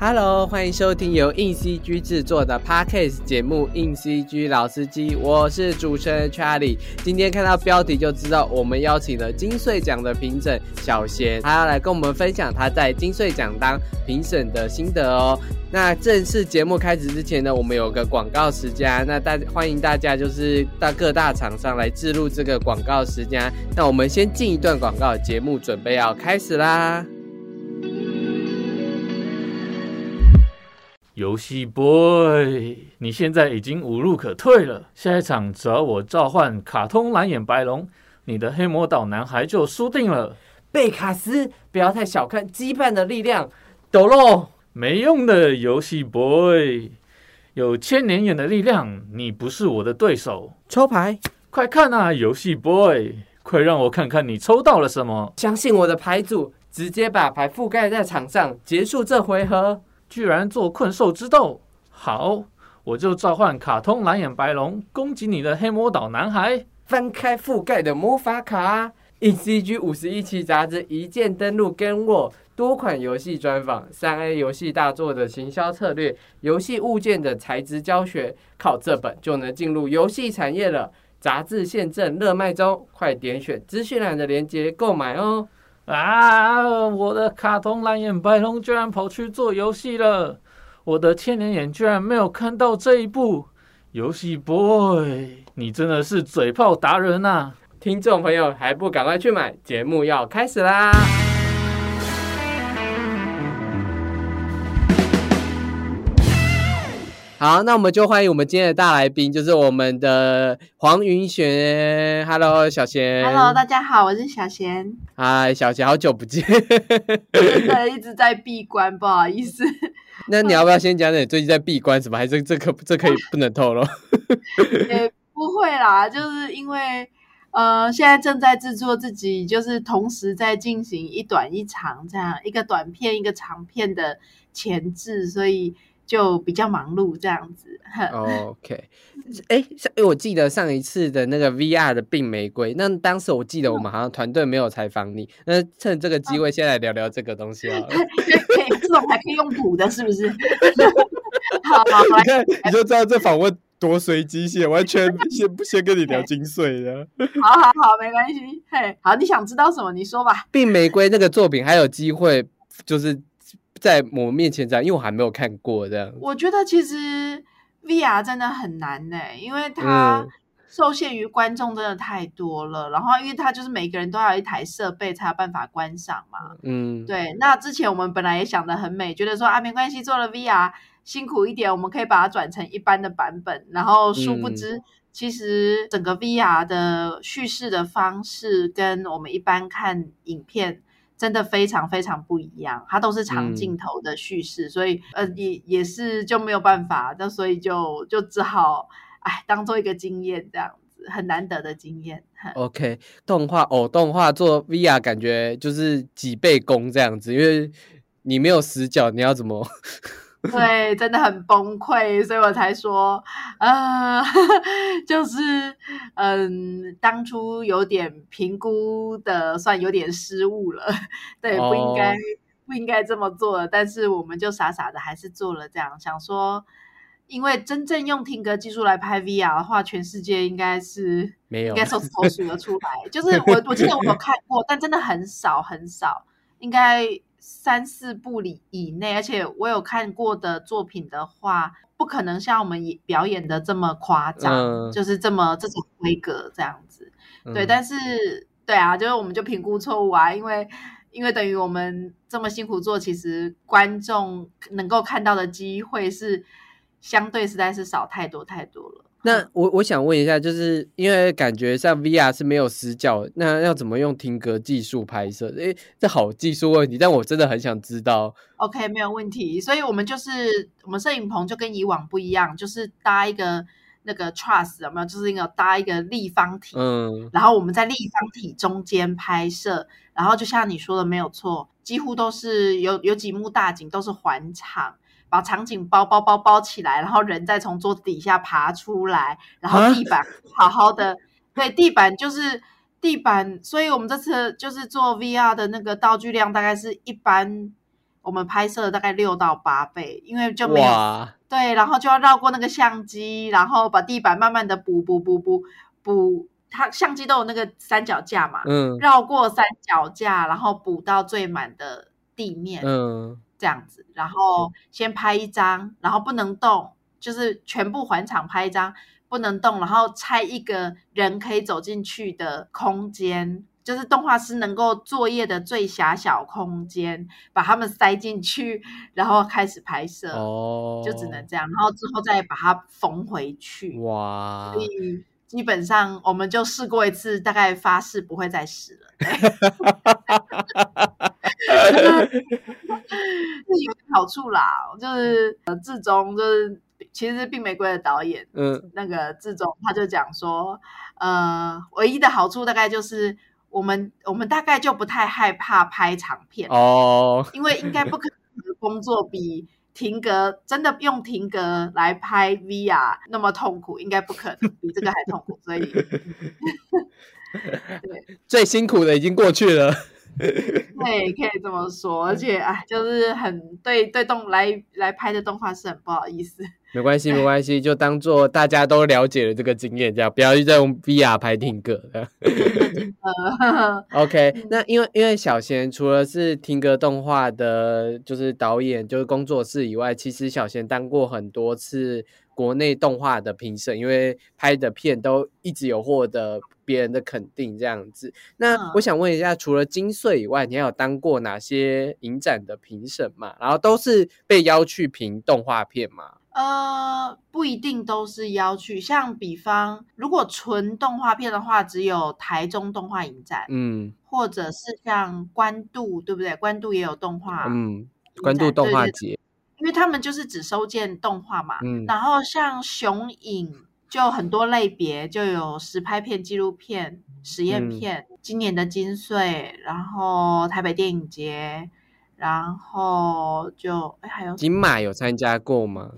Hello，欢迎收听由硬 CG 制作的 Podcast 节目《硬 CG 老司机》，我是主持人 Charlie。今天看到标题就知道，我们邀请了金穗奖的评审小贤，他要来跟我们分享他在金穗奖当评审的心得哦。那正式节目开始之前呢，我们有个广告时间，那大欢迎大家就是到各大厂商来置入这个广告时间。那我们先进一段广告，节目准备要开始啦。游戏 boy，你现在已经无路可退了。下一场只要我召唤卡通蓝眼白龙，你的黑魔岛男孩就输定了。贝卡斯，不要太小看羁绊的力量。抖喽，没用的游戏 boy，有千年眼的力量，你不是我的对手。抽牌，快看啊，游戏 boy，快让我看看你抽到了什么。相信我的牌组，直接把牌覆盖在场上，结束这回合。居然做困兽之斗，好，我就召唤卡通蓝眼白龙攻击你的黑魔岛男孩。翻开覆盖的魔法卡，ECG 五十一期杂志一键登录，跟我多款游戏专访，三 A 游戏大作的行销策略，游戏物件的材质教学，靠这本就能进入游戏产业了。杂志现正热卖中，快点选资讯栏的链接购买哦。啊！我的卡通蓝眼白龙居然跑去做游戏了，我的千年眼居然没有看到这一步。游戏 boy，你真的是嘴炮达人呐！听众朋友还不赶快去买？节目要开始啦！好，那我们就欢迎我们今天的大来宾，就是我们的黄云璇。Hello，小贤。Hello，大家好，我是小贤。嗨，小贤，好久不见。对，一直在闭关，不好意思。那你要不要先讲讲你最近在闭关什么？还是这可这可以不能透露？也不会啦，就是因为呃，现在正在制作自己，就是同时在进行一短一长这样一个短片一个长片的前置，所以。就比较忙碌这样子。OK，哎，哎，我记得上一次的那个 VR 的病玫瑰，那当时我记得我们好像团队没有采访你，那趁这个机会先来聊聊这个东西啊。可以，这种还可以用补的，是不是？好，你看你就知道这访问多随机性，完全先不先跟你聊精髓的。好好好，没关系。嘿，好，你想知道什么？你说吧。病玫瑰那个作品还有机会，就是。在我面前这样，因为我还没有看过这样。我觉得其实 VR 真的很难呢，因为它受限于观众真的太多了。然后，因为它就是每个人都要一台设备才有办法观赏嘛。嗯，对。那之前我们本来也想的很美，觉得说啊，没关系，做了 VR 辛苦一点，我们可以把它转成一般的版本。然后，殊不知，其实整个 VR 的叙事的方式跟我们一般看影片。真的非常非常不一样，它都是长镜头的叙事，所以呃也也是就没有办法，那所以就就只好哎当做一个经验这样子，很难得的经验。OK，动画哦，动画做 VR 感觉就是几倍功这样子，因为你没有死角，你要怎么？对，真的很崩溃，所以我才说，呃，就是嗯，当初有点评估的，算有点失误了，对，不应该不应该这么做，但是我们就傻傻的还是做了这样，想说，因为真正用听歌技术来拍 VR 的话，全世界应该是没有，应该手指头数得出来，就是我我记得我有看过，但真的很少很少，应该。三四部里以内，而且我有看过的作品的话，不可能像我们表演的这么夸张，就是这么这种规格这样子。对，但是对啊，就是我们就评估错误啊，因为因为等于我们这么辛苦做，其实观众能够看到的机会是相对实在是少太多太多了。那我我想问一下，就是因为感觉像 VR 是没有死角，那要怎么用听歌技术拍摄？诶，这好技术问题，但我真的很想知道。OK，没有问题。所以我们就是我们摄影棚就跟以往不一样，就是搭一个那个 truss 有没有？就是那个搭一个立方体，嗯，然后我们在立方体中间拍摄，然后就像你说的没有错，几乎都是有有几幕大景都是环场。把场景包包包包起来，然后人再从桌子底下爬出来，然后地板好好的，对，地板就是地板，所以我们这次就是做 VR 的那个道具量大概是一般。我们拍摄大概六到八倍，因为就没有对，然后就要绕过那个相机，然后把地板慢慢的补补补补补，它相机都有那个三脚架嘛，嗯，绕过三脚架，然后补到最满的地面，嗯，这样子，然后先拍一张，然后不能动，就是全部环场拍一张。不能动，然后拆一个人可以走进去的空间，就是动画师能够作业的最狭小空间，把他们塞进去，然后开始拍摄，哦，就只能这样，然后之后再把它缝回去。哇！所以基本上我们就试过一次，大概发誓不会再试了。是有好处啦，就是呃，志忠就是。其实是《病玫瑰》的导演，嗯，那个志忠他就讲说，呃，唯一的好处大概就是我们我们大概就不太害怕拍长片哦，因为应该不可能工作比停格真的用停格来拍 VR 那么痛苦，应该不可能 比这个还痛苦，所以 对最辛苦的已经过去了。对，可以这么说，而且哎，就是很对对动来来拍的动画是很不好意思。没关系，没关系，就当做大家都了解了这个经验，这样不要再用 VR 拍听歌。OK，那因为因为小贤除了是听歌动画的，就是导演，就是工作室以外，其实小贤当过很多次。国内动画的评审，因为拍的片都一直有获得别人的肯定，这样子。那我想问一下，除了金穗以外，你还有当过哪些影展的评审嘛？然后都是被邀去评动画片吗？呃，不一定都是邀去。像比方，如果纯动画片的话，只有台中动画影展，嗯，或者是像关渡，对不对？关渡也有动画，嗯，关渡动画节。因为他们就是只收件动画嘛，嗯然后像雄影就很多类别，就有实拍片、纪录片、实验片。今年的金穗，然后台北电影节，然后就哎还有金马有参加过吗？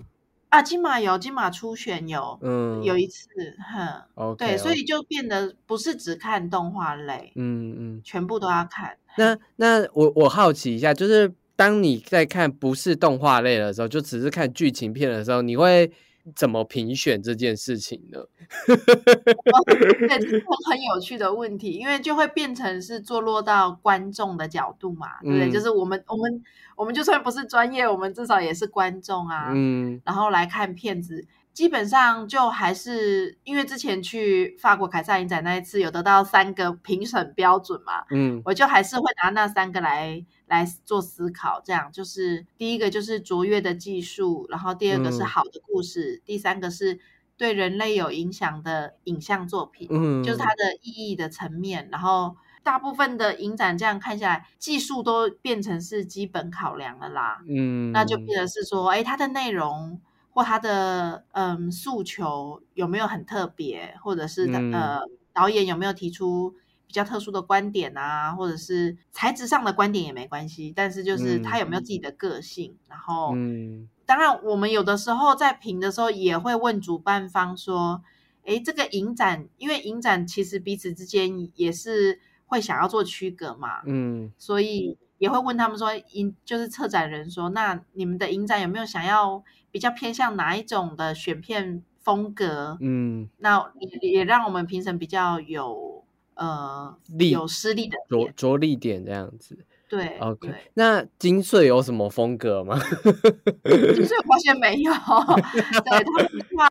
啊，金马有，金马初选有，嗯，有一次，哼，对，所以就变得不是只看动画类，嗯嗯，全部都要看。那那我我好奇一下，就是。当你在看不是动画类的时候，就只是看剧情片的时候，你会怎么评选这件事情呢？对，这是很有趣的问题，因为就会变成是坐落到观众的角度嘛，对不对？就是我们我们我们就算不是专业，我们至少也是观众啊，嗯，然后来看片子。基本上就还是因为之前去法国凯撒影展那一次有得到三个评审标准嘛，嗯，我就还是会拿那三个来来做思考，这样就是第一个就是卓越的技术，然后第二个是好的故事，第三个是对人类有影响的影像作品，嗯，就是它的意义的层面，然后大部分的影展这样看下来，技术都变成是基本考量了啦，嗯，那就变成是说，哎，它的内容。或它的嗯诉求有没有很特别，或者是呃导演有没有提出比较特殊的观点啊，或者是材质上的观点也没关系，但是就是他有没有自己的个性。然后，当然我们有的时候在评的时候也会问主办方说，哎，这个影展，因为影展其实彼此之间也是会想要做区隔嘛，嗯，所以也会问他们说，影就是策展人说，那你们的影展有没有想要？比较偏向哪一种的选片风格？嗯，那也也让我们评审比较有呃有实力的着着力点这样子。对，OK。那金穗有什么风格吗？金穗发现没有。对他们的话，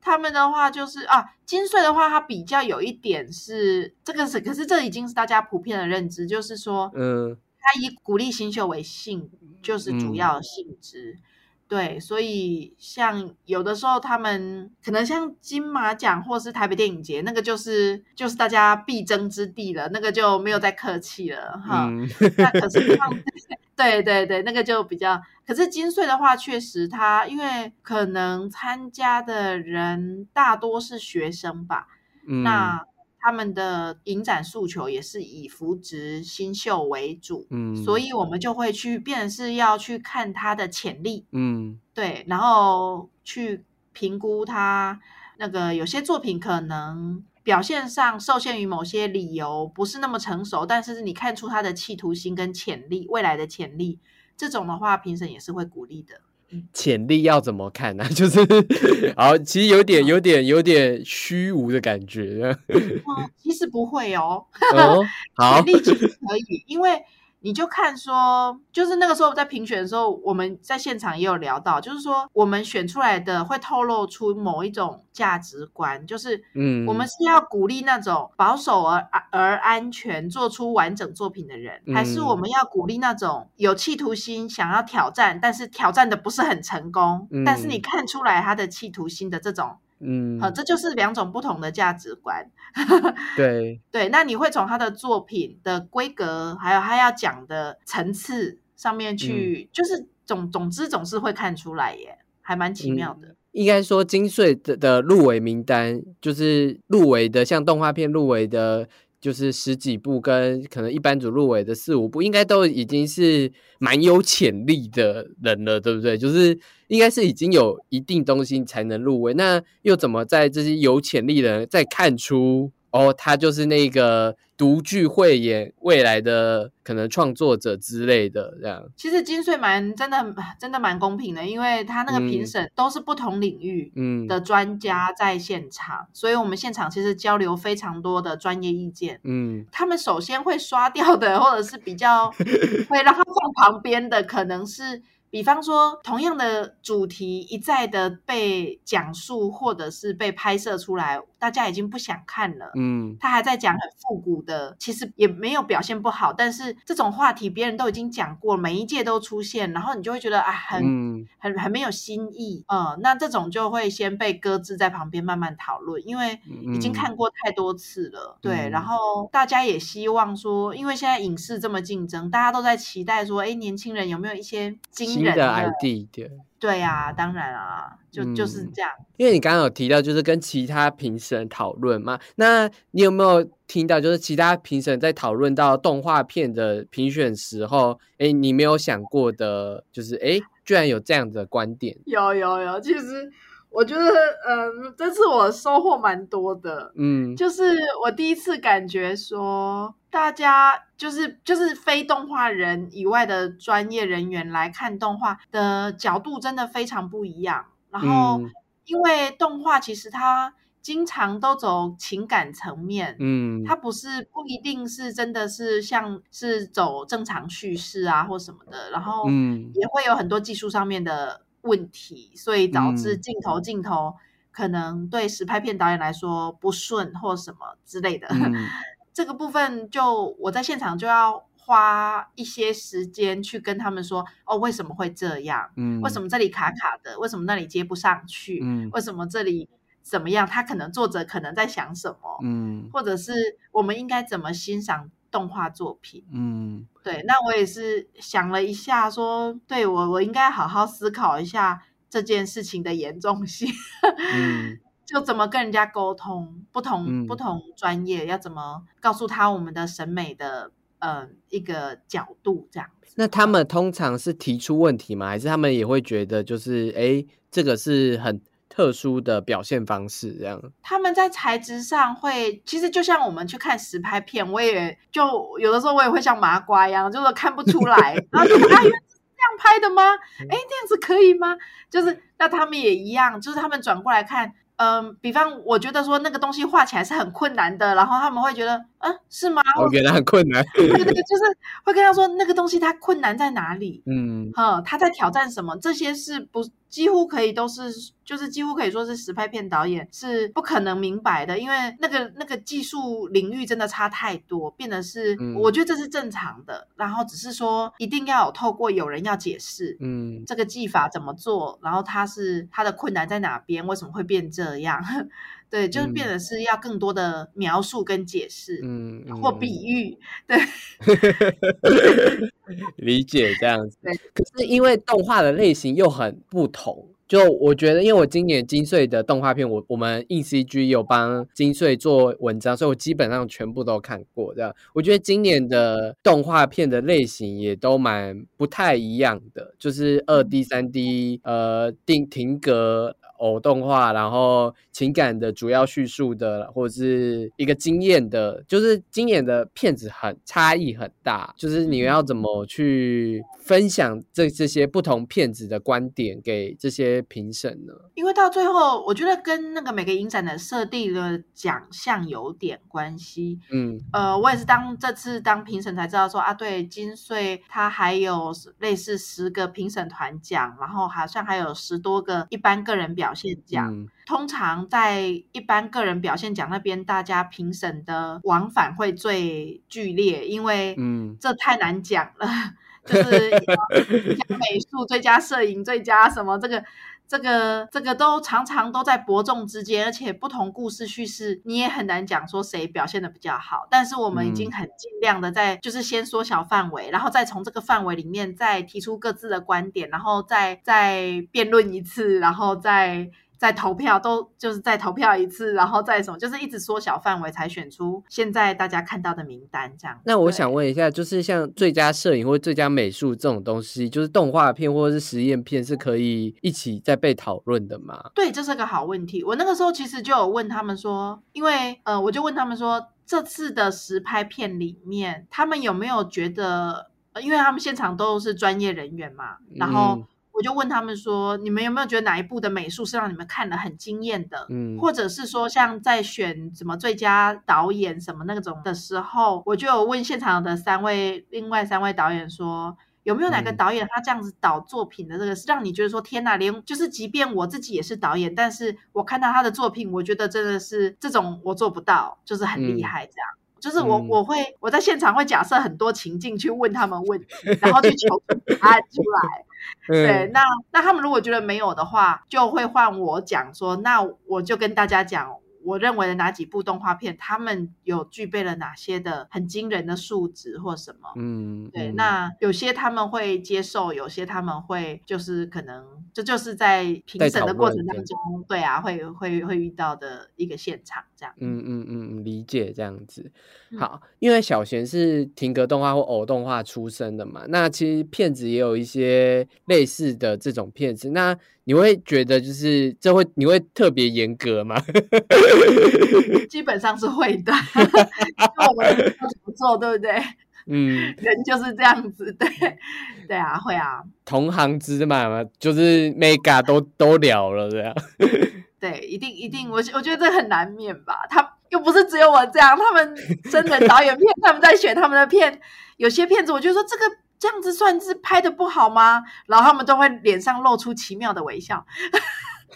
他们的话就是啊，金穗的话，它比较有一点是这个是，可是这已经是大家普遍的认知，就是说，嗯，它以鼓励新秀为性，就是主要性质。对，所以像有的时候他们可能像金马奖或是台北电影节，那个就是就是大家必争之地了，那个就没有再客气了哈。那可是像 对对对，那个就比较，可是金穗的话，确实他因为可能参加的人大多是学生吧，那。他们的影展诉求也是以扶植新秀为主，嗯，所以我们就会去，变是要去看他的潜力，嗯，对，然后去评估他那个有些作品可能表现上受限于某些理由不是那么成熟，但是你看出他的企图心跟潜力，未来的潜力，这种的话，评审也是会鼓励的。潜力要怎么看呢？就是，好，其实有点、有点、有点虚无的感觉。其实不会哦。好，潜力其实可以，因为。你就看说，就是那个时候在评选的时候，我们在现场也有聊到，就是说我们选出来的会透露出某一种价值观，就是嗯，我们是要鼓励那种保守而而安全、做出完整作品的人，还是我们要鼓励那种有企图心、想要挑战，但是挑战的不是很成功，但是你看出来他的企图心的这种。嗯，好，这就是两种不同的价值观。对对，那你会从他的作品的规格，还有他要讲的层次上面去，就是总总之总是会看出来耶，还蛮奇妙的。应该说，金穗的的入围名单，就是入围的，像动画片入围的。就是十几部跟可能一般组入围的四五部，应该都已经是蛮有潜力的人了，对不对？就是应该是已经有一定东西才能入围，那又怎么在这些有潜力的人再看出？哦，他就是那个独具慧眼未来的可能创作者之类的这样。其实金穗蛮真的真的蛮公平的，因为他那个评审都是不同领域的专家在现场，所以我们现场其实交流非常多的专业意见。嗯，他们首先会刷掉的，或者是比较 会让他放旁边的，可能是。比方说，同样的主题一再的被讲述，或者是被拍摄出来，大家已经不想看了。嗯，他还在讲很复古的，其实也没有表现不好，但是这种话题别人都已经讲过，每一届都出现，然后你就会觉得啊，很很很没有新意。嗯，那这种就会先被搁置在旁边慢慢讨论，因为已经看过太多次了。对，然后大家也希望说，因为现在影视这么竞争，大家都在期待说，哎，年轻人有没有一些经新的 ID 对对呀，当然啊，就就是这样。因为你刚刚有提到，就是跟其他评审讨论嘛，那你有没有听到，就是其他评审在讨论到动画片的评选时候，哎，你没有想过的，就是哎，居然有这样的观点？有有有，其实。我觉得，嗯，这次我收获蛮多的，嗯，就是我第一次感觉说，大家就是就是非动画人以外的专业人员来看动画的角度真的非常不一样。然后，因为动画其实它经常都走情感层面，嗯，它不是不一定是真的是像是走正常叙事啊或什么的，然后，嗯，也会有很多技术上面的。问题，所以导致镜头镜头可能对实拍片导演来说不顺或什么之类的。这个部分就我在现场就要花一些时间去跟他们说，哦，为什么会这样？嗯，为什么这里卡卡的？为什么那里接不上去？嗯，为什么这里怎么样？他可能作者可能在想什么？嗯，或者是我们应该怎么欣赏？动画作品，嗯，对，那我也是想了一下，说，对我，我应该好好思考一下这件事情的严重性，嗯，就怎么跟人家沟通，不同不同专业要怎么告诉他我们的审美的，呃，一个角度这样子。那他们通常是提出问题吗？还是他们也会觉得，就是，哎，这个是很。特殊的表现方式，这样他们在材质上会，其实就像我们去看实拍片，我也就有的时候我也会像麻瓜一样，就是看不出来，然后就啊，原来是这样拍的吗？哎，这样子可以吗？就是那他们也一样，就是他们转过来看。嗯，比方我觉得说那个东西画起来是很困难的，然后他们会觉得，嗯，是吗？我觉得很困难。对对，就是会跟他说那个东西它困难在哪里？嗯，哈，他在挑战什么？这些是不几乎可以都是，就是几乎可以说是实拍片导演是不可能明白的，因为那个那个技术领域真的差太多，变得是我觉得这是正常的。然后只是说一定要有透过有人要解释，嗯，这个技法怎么做，然后它是它的困难在哪边，为什么会变这？这样，对，就是变得是要更多的描述跟解释，嗯，或比喻，对，理解这样子。可是因为动画的类型又很不同，就我觉得，因为我今年金穗的动画片，我我们硬 CG 有帮金穗做文章，所以我基本上全部都看过。这样，我觉得今年的动画片的类型也都蛮不太一样的，就是二 D、三 D，呃，定停格。偶动画，然后情感的主要叙述的，或者是一个经验的，就是经验的片子很差异很大，就是你要怎么去分享这这些不同片子的观点给这些评审呢？因为到最后，我觉得跟那个每个影展的设定的奖项有点关系。嗯，呃，我也是当这次当评审才知道说啊，对，金穗它还有类似十个评审团奖，然后好像还有十多个一般个人表现奖。通常在一般个人表现奖那边，大家评审的往返会最剧烈，因为嗯，这太难讲了，就是最佳 美术、最佳摄影、最佳什么这个。这个这个都常常都在伯仲之间，而且不同故事叙事，你也很难讲说谁表现的比较好。但是我们已经很尽量的在，就是先缩小范围，然后再从这个范围里面再提出各自的观点，然后再再辩论一次，然后再。再投票都就是再投票一次，然后再什么，就是一直缩小范围才选出现在大家看到的名单这样。那我想问一下，就是像最佳摄影或最佳美术这种东西，就是动画片或者是实验片是可以一起在被讨论的吗？对，这是个好问题。我那个时候其实就有问他们说，因为呃，我就问他们说，这次的实拍片里面，他们有没有觉得，因为他们现场都是专业人员嘛，然后。我就问他们说：“你们有没有觉得哪一部的美术是让你们看了很惊艳的？嗯，或者是说像在选什么最佳导演什么那种的时候，我就有问现场的三位另外三位导演说，有没有哪个导演他这样子导作品的这个是让你觉得说天哪，连就是即便我自己也是导演，但是我看到他的作品，我觉得真的是这种我做不到，就是很厉害这样。就是我我会我在现场会假设很多情境去问他们问题，然后去求答案出来。” 对，那那他们如果觉得没有的话，就会换我讲说，那我就跟大家讲。我认为的哪几部动画片，他们有具备了哪些的很惊人的数值或什么？嗯，对。那有些他们会接受，有些他们会就是可能这就是在评审的过程当中，对啊，会会会遇到的一个现场这样。嗯嗯嗯，理解这样子。好，因为小贤是停格动画或偶动画出身的嘛，那其实片子也有一些类似的这种片子，那。你会觉得就是这会你会特别严格吗？基本上是会的，因为我们怎么做，对不对？嗯，人就是这样子，对对啊，会啊。同行之嘛嘛，就是 mega 都都聊了这样。对，一定一定，我我觉得这很难免吧。他又不是只有我这样，他们真人 导演片，他们在选他们的片，有些片子，我就说这个。这样子算是拍的不好吗？然后他们都会脸上露出奇妙的微笑。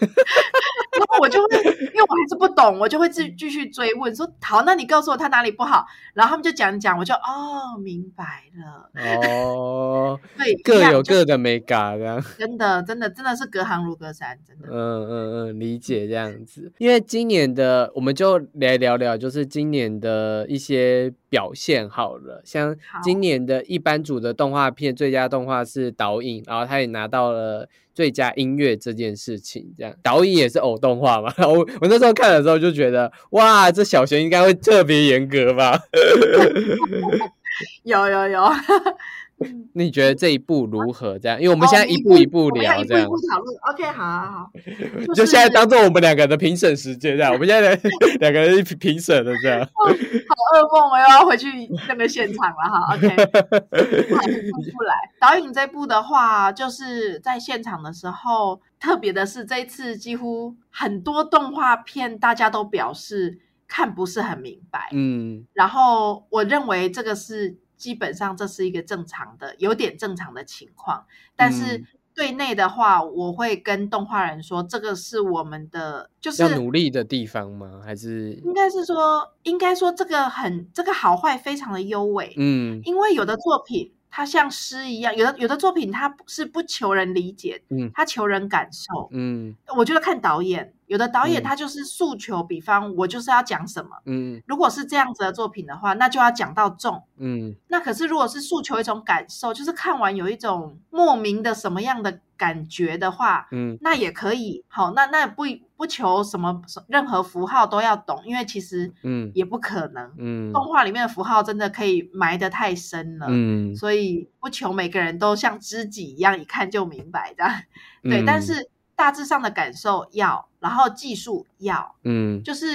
然后我就会，因为我还是不懂，我就会继继续追问说：“好，那你告诉我他哪里不好？”然后他们就讲讲，我就哦，明白了。哦，对，各有各的美感，这样真的，真的，真的是隔行如隔山，真的。嗯嗯嗯，理解这样子。因为今年的，我们就来聊聊，就是今年的一些表现好了。像今年的一般组的动画片最佳动画是导演，然后他也拿到了。最佳音乐这件事情，这样导演也是偶动画嘛？我我那时候看的时候就觉得，哇，这小学应该会特别严格吧？有 有有。你觉得这一步如何？这样，因为我们现在一步一步聊，这样一步一步。讨论，OK，好好好。就现在当做我们两个的评审时间，这样。我们现在 两个人评审的这样。好噩梦，我又要回去那个现场了哈。OK，不来。导演这部的话，就是在现场的时候，特别的是这一次几乎很多动画片，大家都表示看不是很明白。嗯，然后我认为这个是。基本上这是一个正常的，有点正常的情况。但是对内的话，我会跟动画人说，这个是我们的，就是要努力的地方吗？还是应该是说，应该说这个很，这个好坏非常的优美。嗯，因为有的作品。它像诗一样，有的有的作品它是不求人理解，嗯，它求人感受，嗯，我觉得看导演，有的导演他就是诉求，比方我就是要讲什么，嗯，如果是这样子的作品的话，那就要讲到重，嗯，那可是如果是诉求一种感受，就是看完有一种莫名的什么样的。感觉的话，嗯，那也可以。好，那那不不求什么任何符号都要懂，因为其实，嗯，也不可能。嗯，动画里面的符号真的可以埋得太深了。嗯，所以不求每个人都像知己一样，一看就明白的。对，但是。大致上的感受要，然后技术要，嗯，就是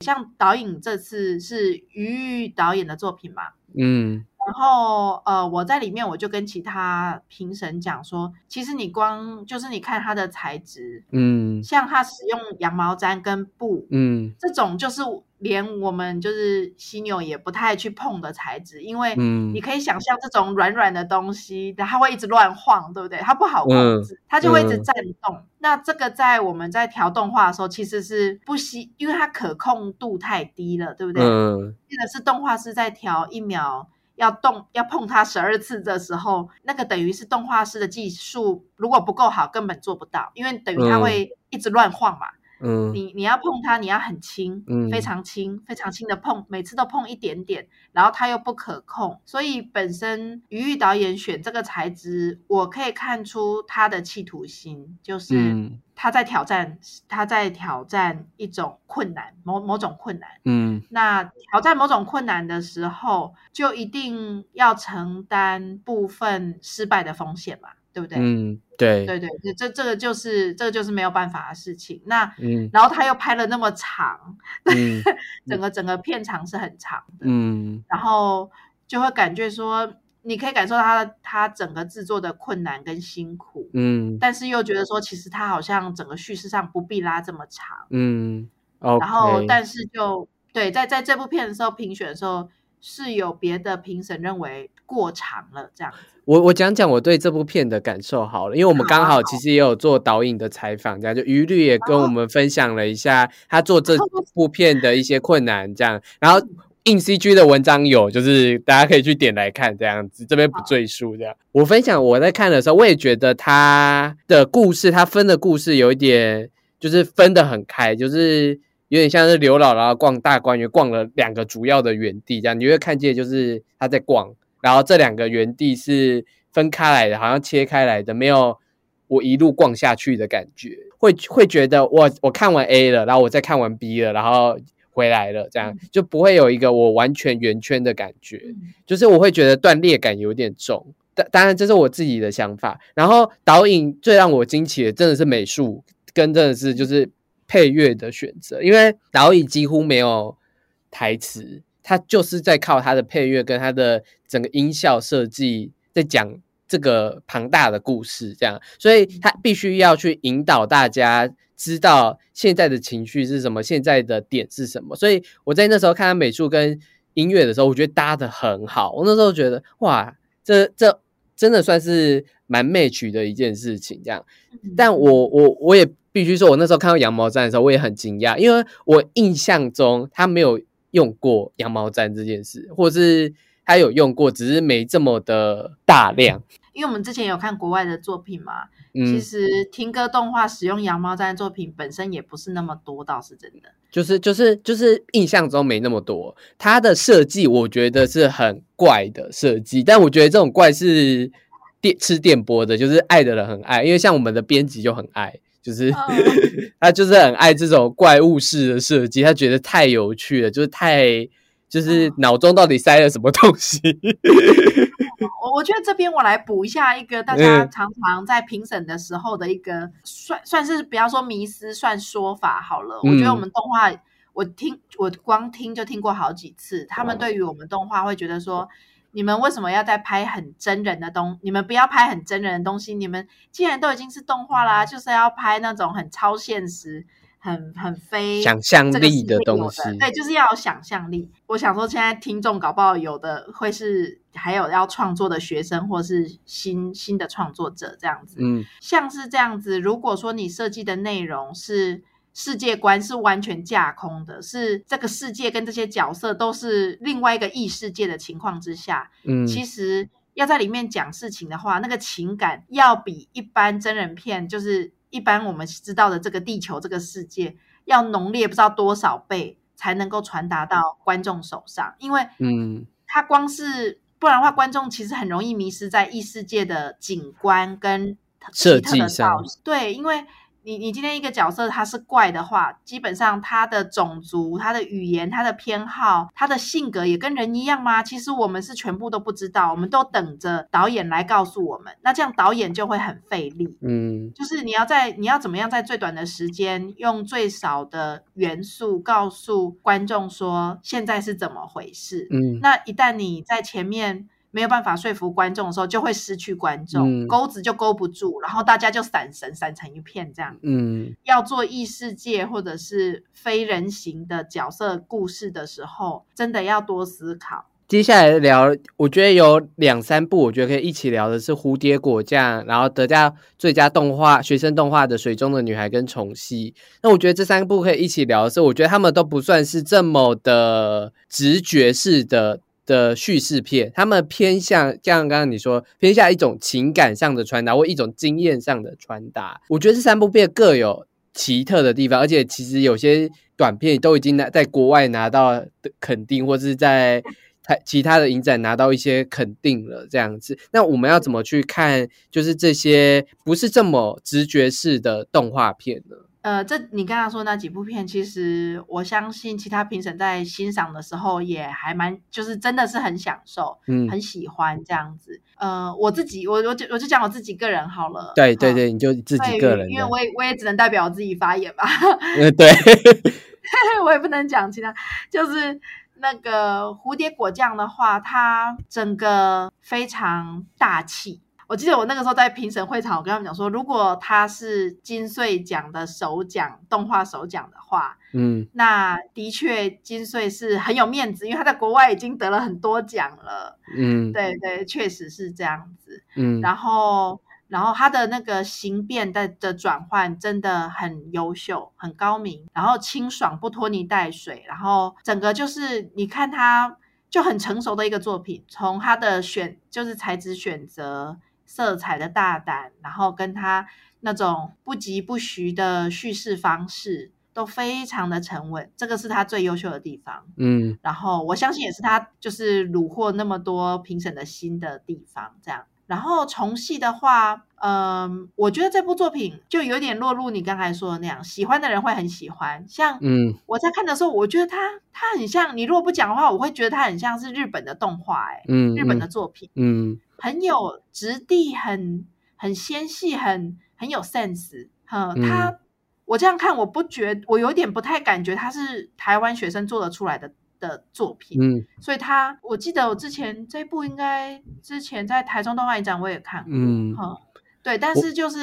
像导演这次是于导演的作品嘛，嗯。然后，呃，我在里面我就跟其他评审讲说，其实你光就是你看它的材质，嗯，像它使用羊毛毡跟布，嗯，这种就是连我们就是犀牛也不太去碰的材质，因为你可以想象这种软软的东西，它会一直乱晃，对不对？它不好控制，它就会一直颤动。那这个在我们在调动画的时候，其实是不希，因为它可控度太低了，对不对？嗯，记得是动画师在调一秒。要动要碰它十二次的时候，那个等于是动画师的技术如果不够好，根本做不到，因为等于它会一直乱晃嘛。嗯，你你要碰它，你要很轻，非常轻，非常轻的碰，每次都碰一点点，然后它又不可控，所以本身余玉导演选这个材质，我可以看出他的企图心，就是他在挑战，他在挑战一种困难，某某种困难。嗯，那挑战某种困难的时候，就一定要承担部分失败的风险嘛。对不对？嗯，对，对对，这这个就是这个就是没有办法的事情。那，嗯，然后他又拍了那么长，整个整个片长是很长的，嗯，然后就会感觉说，你可以感受到他他整个制作的困难跟辛苦，嗯，但是又觉得说，其实他好像整个叙事上不必拉这么长，嗯，然后但是就对，在在这部片的时候评选的时候。是有别的评审认为过长了，这样子。我我讲讲我对这部片的感受好了，因为我们刚好其实也有做导演的采访，这样就余律也跟我们分享了一下他做这部片的一些困难，这样。然后硬 CG 的文章有，就是大家可以去点来看，这样子这边不赘述。这样我分享我在看的时候，我也觉得他的故事，他分的故事有一点就是分的很开，就是。有点像是刘姥姥逛大观园，逛了两个主要的园地，这样你会看见就是他在逛，然后这两个园地是分开来的，好像切开来的，没有我一路逛下去的感觉，会会觉得我我看完 A 了，然后我再看完 B 了，然后回来了，这样就不会有一个我完全圆圈的感觉，就是我会觉得断裂感有点重，当当然这是我自己的想法。然后导引最让我惊奇的真的是美术，跟真的是就是。配乐的选择，因为导演几乎没有台词，他就是在靠他的配乐跟他的整个音效设计，在讲这个庞大的故事，这样，所以他必须要去引导大家知道现在的情绪是什么，现在的点是什么。所以我在那时候看他美术跟音乐的时候，我觉得搭的很好。我那时候觉得，哇，这这真的算是蛮 match 的一件事情，这样。但我我我也。必须说，我那时候看到羊毛毡的时候，我也很惊讶，因为我印象中他没有用过羊毛毡这件事，或是他有用过，只是没这么的大量。因为我们之前有看国外的作品嘛，其实听歌动画使用羊毛毡的作品本身也不是那么多，倒是真的。就是就是就是印象中没那么多，它的设计我觉得是很怪的设计，但我觉得这种怪是电吃电波的，就是爱的人很爱，因为像我们的编辑就很爱。就是 他就是很爱这种怪物式的设计，他觉得太有趣了，就是太就是脑中到底塞了什么东西。我我觉得这边我来补一下一个大家常常在评审的时候的一个算算是不要说迷思，算说法好了。我觉得我们动画，我听我光听就听过好几次，他们对于我们动画会觉得说。你们为什么要再拍很真人的东？你们不要拍很真人的东西。你们既然都已经是动画啦，就是要拍那种很超现实、很很非想象力的东西。对，就是要有想象力。我想说，现在听众搞不好有的会是还有要创作的学生，或是新新的创作者这样子。嗯，像是这样子。如果说你设计的内容是。世界观是完全架空的，是这个世界跟这些角色都是另外一个异世界的情况之下，嗯，其实要在里面讲事情的话，那个情感要比一般真人片，就是一般我们知道的这个地球这个世界要浓烈不知道多少倍，才能够传达到观众手上。因为，嗯，它光是不然的话，观众其实很容易迷失在异世界的景观跟设计上。对，因为。你你今天一个角色他是怪的话，基本上他的种族、他的语言、他的偏好、他的性格也跟人一样吗？其实我们是全部都不知道，我们都等着导演来告诉我们。那这样导演就会很费力，嗯，就是你要在你要怎么样在最短的时间用最少的元素告诉观众说现在是怎么回事，嗯，那一旦你在前面。没有办法说服观众的时候，就会失去观众，钩子就勾不住，然后大家就散神，散成一片这样。嗯，要做异世界或者是非人形的角色故事的时候，真的要多思考。接下来聊，我觉得有两三部，我觉得可以一起聊的是《蝴蝶果酱》，然后得下最佳动画学生动画的《水中的女孩》跟《宠戏》。那我觉得这三部可以一起聊的是，我觉得他们都不算是这么的直觉式的。的叙事片，他们偏向像刚刚你说，偏向一种情感上的传达或一种经验上的传达。我觉得这三部片各有奇特的地方，而且其实有些短片都已经拿在国外拿到的肯定，或是在台其他的影展拿到一些肯定了这样子。那我们要怎么去看，就是这些不是这么直觉式的动画片呢？呃，这你刚刚说那几部片，其实我相信其他评审在欣赏的时候也还蛮，就是真的是很享受，嗯，很喜欢这样子。呃，我自己，我我就我就讲我自己个人好了。对对对，你就自己个人，因为我也我也只能代表我自己发言吧。对，我也不能讲其他，就是那个蝴蝶果酱的话，它整个非常大气。我记得我那个时候在评审会场，我跟他们讲说，如果他是金穗奖的首奖动画首奖的话，嗯，那的确金穗是很有面子，因为他在国外已经得了很多奖了，嗯，对对，确实是这样子，嗯，然后然后他的那个形变的的转换真的很优秀，很高明，然后清爽不拖泥带水，然后整个就是你看他就很成熟的一个作品，从他的选就是材质选择。色彩的大胆，然后跟他那种不疾不徐的叙事方式都非常的沉稳，这个是他最优秀的地方。嗯，然后我相信也是他就是虏获那么多评审的心的地方。这样，然后重戏的话，嗯，我觉得这部作品就有点落入你刚才说的那样，喜欢的人会很喜欢。像，嗯，我在看的时候，我觉得他他很像，你如果不讲的话，我会觉得他很像是日本的动画，哎，嗯，日本的作品，嗯。很有质地，很很纤细，很很有 sense。哈，他我这样看，我不觉，我有点不太感觉他是台湾学生做得出来的的作品。嗯，所以他，我记得我之前这部应该之前在台中动画影展我也看过。嗯，哈，对，但是就是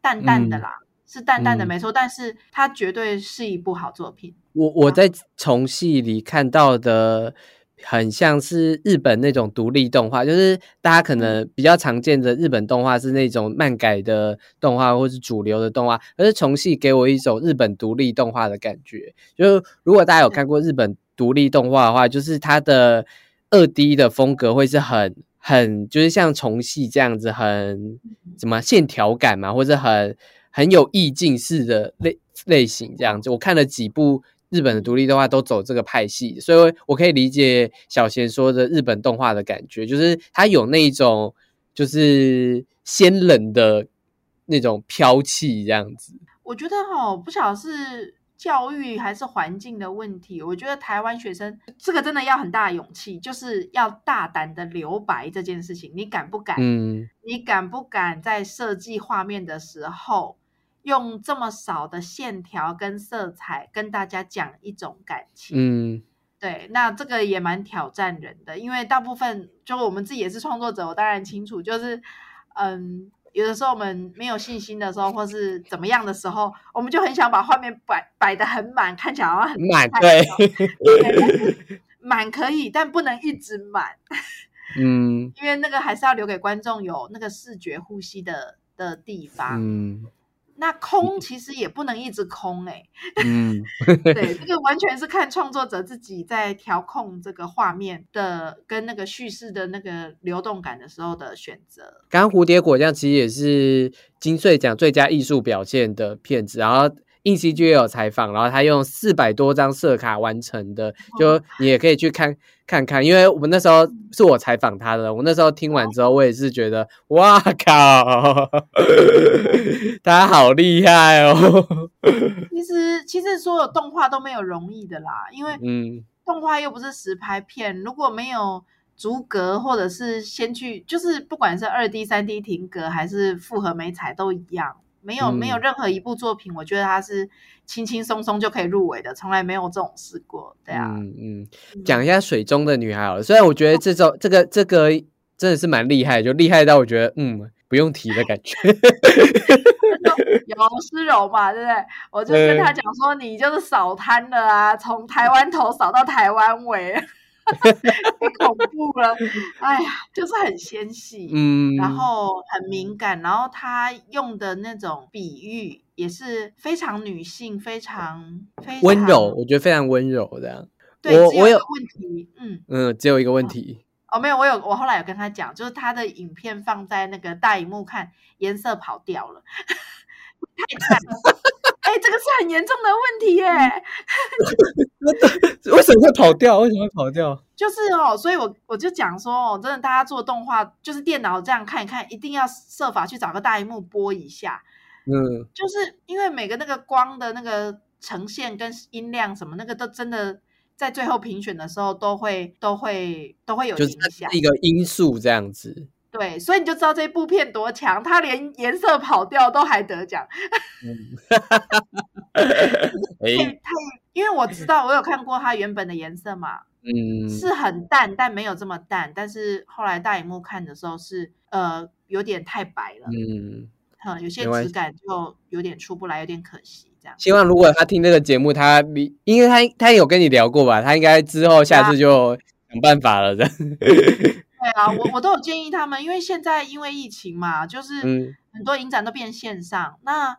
淡淡的啦，是淡淡的没错，但是它绝对是一部好作品。我我在从戏里看到的。很像是日本那种独立动画，就是大家可能比较常见的日本动画是那种漫改的动画，或是主流的动画。而是重戏给我一种日本独立动画的感觉。就是如果大家有看过日本独立动画的话，就是它的二 D 的风格会是很很，就是像重戏这样子，很什么线条感嘛，或者很很有意境式的类类型这样子。我看了几部。日本的独立动画都走这个派系，所以我可以理解小贤说的日本动画的感觉，就是它有那一种就是鲜冷的那种飘气这样子。我觉得哈，不晓得是教育还是环境的问题。我觉得台湾学生这个真的要很大勇气，就是要大胆的留白这件事情，你敢不敢？嗯，你敢不敢在设计画面的时候？用这么少的线条跟色彩跟大家讲一种感情，嗯，对，那这个也蛮挑战人的，因为大部分就我们自己也是创作者，我当然清楚，就是嗯，有的时候我们没有信心的时候，或是怎么样的时候，我们就很想把画面摆摆的很满，看起来好像很满，对，满可以，但不能一直满，嗯，因为那个还是要留给观众有那个视觉呼吸的的地方，嗯。那空其实也不能一直空哎，嗯，对，这个完全是看创作者自己在调控这个画面的跟那个叙事的那个流动感的时候的选择。刚刚蝴蝶果酱其实也是金穗奖最佳艺术表现的片子，然后硬 CG 也有采访，然后他用四百多张色卡完成的，就你也可以去看看看。因为我们那时候是我采访他的，我那时候听完之后，我也是觉得，哇靠，他好厉害哦！其 实其实所有动画都没有容易的啦，因为嗯，动画又不是实拍片，如果没有逐格或者是先去，就是不管是二 D、三 D 停格还是复合美彩都一样。没有没有任何一部作品，我觉得它是轻轻松松就可以入围的，从来没有这种事过。对啊，嗯嗯，讲一下水中的女孩好了。虽然我觉得这种这个这个真的是蛮厉害，就厉害到我觉得嗯不用提的感觉。有诗柔嘛，对不对？我就跟他讲说，你就是扫摊的啊，从台湾头扫到台湾尾。太恐怖了，哎呀，就是很纤细，嗯，然后很敏感，然后他用的那种比喻也是非常女性，非常非常温柔，我觉得非常温柔这样。对，我我有问题，嗯嗯，只有一个问题。哦，没有，我有，我后来有跟他讲，就是他的影片放在那个大荧幕看，颜色跑掉了，太惨了。哎，这个是很严重的问题耶！为什么会跑掉？为什么会跑掉？就是哦，所以我我就讲说哦，真的，大家做动画就是电脑这样看一看，一定要设法去找个大荧幕播一下。嗯，就是因为每个那个光的那个呈现跟音量什么，那个都真的在最后评选的时候都会都会都会有影响，一个因素这样子。对，所以你就知道这部片多强，它连颜色跑掉都还得奖。哎，太，因为我知道，我有看过它原本的颜色嘛，嗯，是很淡，但没有这么淡。但是后来大荧幕看的时候是，呃，有点太白了，嗯，有些质感就有点出不来，有点可惜。这样，希望如果他听这个节目，他你，因为他他有跟你聊过吧，他应该之后下次就想办法了，这样。对啊，我 我都有建议他们，因为现在因为疫情嘛，就是很多影展都变线上，那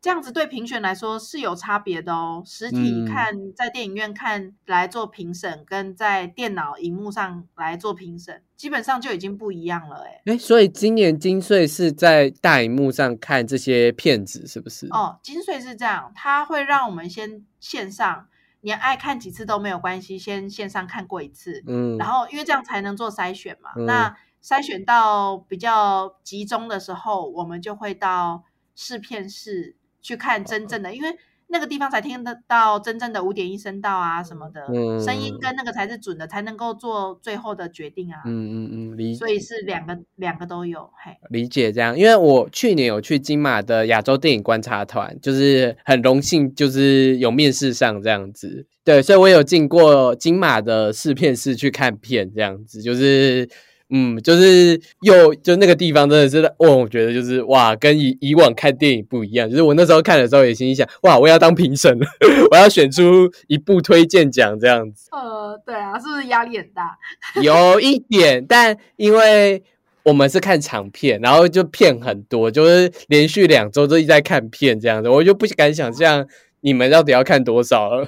这样子对评选来说是有差别的哦。实体看在电影院看来做评审，跟在电脑荧幕上来做评审，基本上就已经不一样了。哎哎，所以今年金穗是在大荧幕上看这些片子，是不是？哦，金穗是这样，它会让我们先线上。你爱看几次都没有关系，先线上看过一次，嗯，然后因为这样才能做筛选嘛。那筛选到比较集中的时候，我们就会到试片室去看真正的，因为。那个地方才听得到真正的五点一声道啊什么的声音，跟那个才是准的，才能够做最后的决定啊。嗯嗯嗯，理所以是两个两个都有。嘿，理解这样，因为我去年有去金马的亚洲电影观察团，就是很荣幸，就是有面试上这样子。对，所以我有进过金马的试片室去看片，这样子就是。嗯，就是又就那个地方真的是，哦，我觉得就是哇，跟以以往看电影不一样。就是我那时候看的时候也心想，哇，我要当评审了，我要选出一部推荐奖这样子。呃，对啊，是不是压力很大？有一点，但因为我们是看长片，然后就片很多，就是连续两周都一直在看片这样子，我就不敢想象。你们到底要看多少？哦，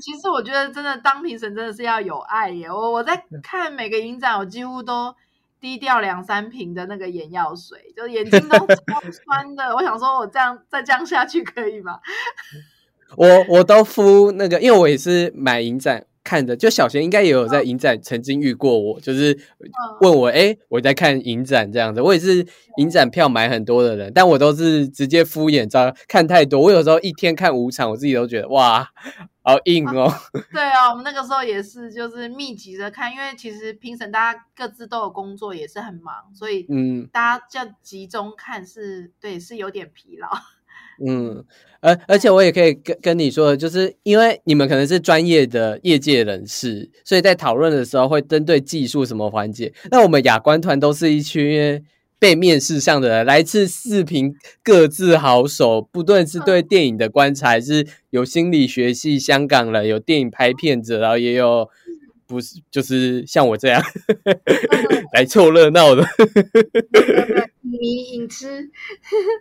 其实我觉得真的当评审真的是要有爱耶。我我在看每个影展，我几乎都低调两三瓶的那个眼药水，就眼睛都超 酸的。我想说，我这样再这样下去可以吗？我我都敷那个，因为我也是买影展。看的就小贤应该也有在影展曾经遇过我，就是问我哎，我在看影展这样子，我也是影展票买很多的人，但我都是直接敷衍，照看太多。我有时候一天看五场，我自己都觉得哇，好硬哦。对啊，我们那个时候也是，就是密集的看，因为其实评审大家各自都有工作，也是很忙，所以嗯，大家这样集中看是对，是有点疲劳。嗯，而而且我也可以跟跟你说，就是因为你们可能是专业的业界人士，所以在讨论的时候会针对技术什么环节。那我们雅观团都是一群被面试上的人，来自四平各自好手，不论是对电影的观察，还是有心理学系香港人，有电影拍片子，然后也有。不是，就是像我这样 来凑热闹的，迷影痴，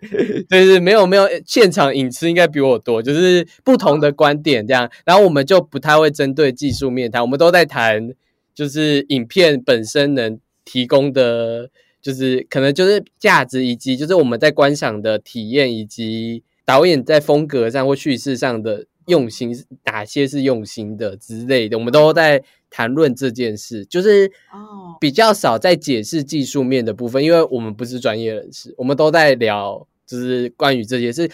对对，没有没有，现场影痴应该比我多，就是不同的观点这样，然后我们就不太会针对技术面谈，我们都在谈，就是影片本身能提供的，就是可能就是价值，以及就是我们在观赏的体验以及。导演在风格上或叙事上的用心，哪些是用心的之类的，我们都在谈论这件事，就是哦，比较少在解释技术面的部分，因为我们不是专业人士，我们都在聊，就是关于这些事。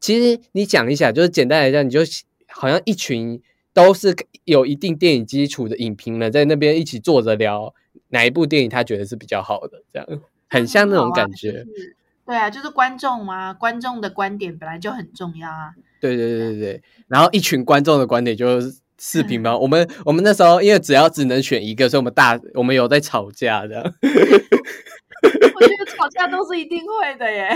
其实你讲一下，就是简单来讲，你就好像一群都是有一定电影基础的影评人，在那边一起坐着聊哪一部电影他觉得是比较好的，这样很像那种感觉。对啊，就是观众嘛，观众的观点本来就很重要啊。对对对对对，然后一群观众的观点就是视频嘛。我们我们那时候因为只要只能选一个，所以我们大我们有在吵架的。我觉得吵架都是一定会的耶，